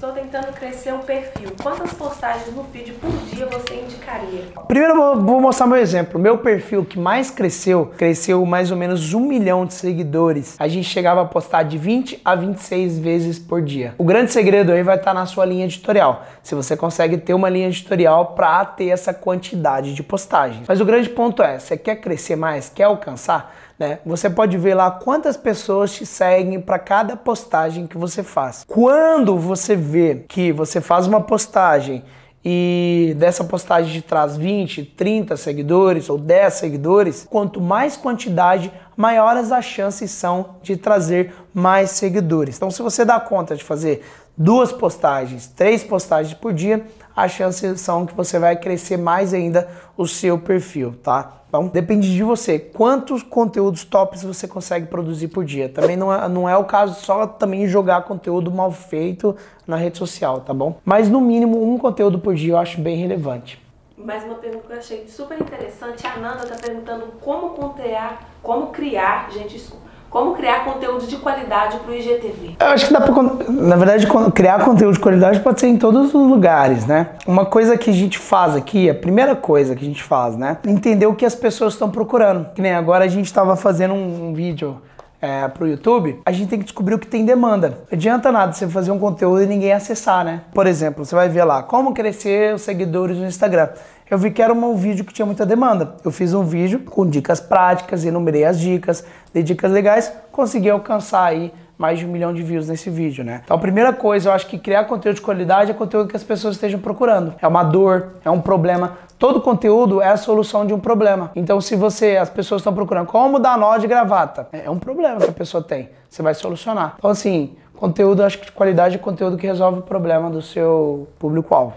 Estou tentando crescer um perfil. Quantas postagens no feed por dia você indicaria? Primeiro vou, vou mostrar meu exemplo. Meu perfil que mais cresceu, cresceu mais ou menos um milhão de seguidores. A gente chegava a postar de 20 a 26 vezes por dia. O grande segredo aí vai estar na sua linha editorial. Se você consegue ter uma linha editorial para ter essa quantidade de postagens. Mas o grande ponto é, você quer crescer mais, quer alcançar? Né? Você pode ver lá quantas pessoas te seguem para cada postagem que você faz. Quando você vê que você faz uma postagem e dessa postagem te traz 20, 30 seguidores ou 10 seguidores, quanto mais quantidade, maiores as chances são de trazer mais seguidores. Então, se você dá conta de fazer duas postagens, três postagens por dia, as chances são que você vai crescer mais ainda o seu perfil, tá? Então, depende de você. Quantos conteúdos tops você consegue produzir por dia? Também não é, não é o caso só também jogar conteúdo mal feito na rede social, tá bom? Mas no mínimo um conteúdo por dia eu acho bem relevante. Mais uma pergunta que eu achei super interessante. A Nanda está perguntando como criar, como criar, gente, como criar conteúdo de qualidade para o IGTV? Eu acho que dá para, na verdade, criar conteúdo de qualidade pode ser em todos os lugares, né? Uma coisa que a gente faz aqui, a primeira coisa que a gente faz, né? Entender o que as pessoas estão procurando. Que nem agora a gente estava fazendo um, um vídeo é, pro YouTube, a gente tem que descobrir o que tem demanda. Não adianta nada você fazer um conteúdo e ninguém acessar, né? Por exemplo, você vai ver lá como crescer os seguidores no Instagram. Eu vi que era um vídeo que tinha muita demanda. Eu fiz um vídeo com dicas práticas, enumerei as dicas, dei dicas legais, consegui alcançar aí mais de um milhão de views nesse vídeo, né? Então, a primeira coisa, eu acho que criar conteúdo de qualidade é conteúdo que as pessoas estejam procurando. É uma dor, é um problema. Todo conteúdo é a solução de um problema. Então, se você, as pessoas estão procurando como dar nó de gravata, é um problema que a pessoa tem. Você vai solucionar. Então, assim, conteúdo, acho que de qualidade é conteúdo que resolve o problema do seu público-alvo.